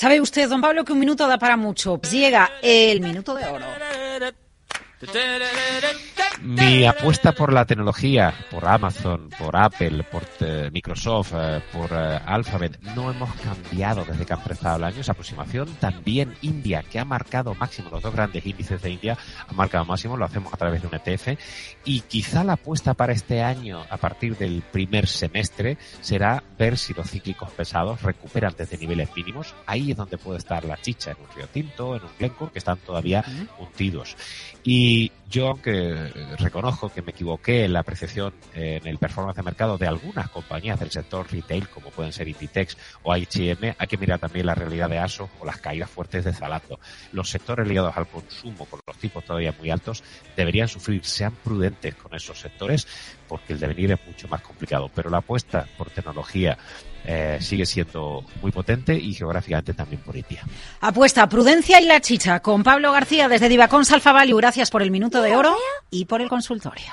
Sabe usted, don Pablo, que un minuto da para mucho. Llega el minuto de oro. Mi apuesta por la tecnología, por Amazon, por Apple, por eh, Microsoft, eh, por eh, Alphabet, no hemos cambiado desde que ha empezado el año esa aproximación. También India, que ha marcado máximo, los dos grandes índices de India han marcado máximo, lo hacemos a través de un ETF. Y quizá la apuesta para este año, a partir del primer semestre, será ver si los cíclicos pesados recuperan desde niveles mínimos. Ahí es donde puede estar la chicha, en un Río Tinto, en un Glencore, que están todavía hundidos. Y yo, aunque reconozco que me equivoqué en la apreciación en el performance de mercado de algunas compañías del sector retail, como pueden ser Inditex o H&M, hay que mirar también la realidad de ASO o las caídas fuertes de Zalando. Los sectores ligados al consumo, con los tipos todavía muy altos, deberían sufrir. Sean prudentes con esos sectores, porque el devenir es mucho más complicado. Pero la apuesta por tecnología, eh, sigue siendo muy potente y geográficamente también por India. Apuesta, prudencia y la chicha con Pablo García desde Divacón Salfa. Gracias por el minuto de oro y por el consultorio.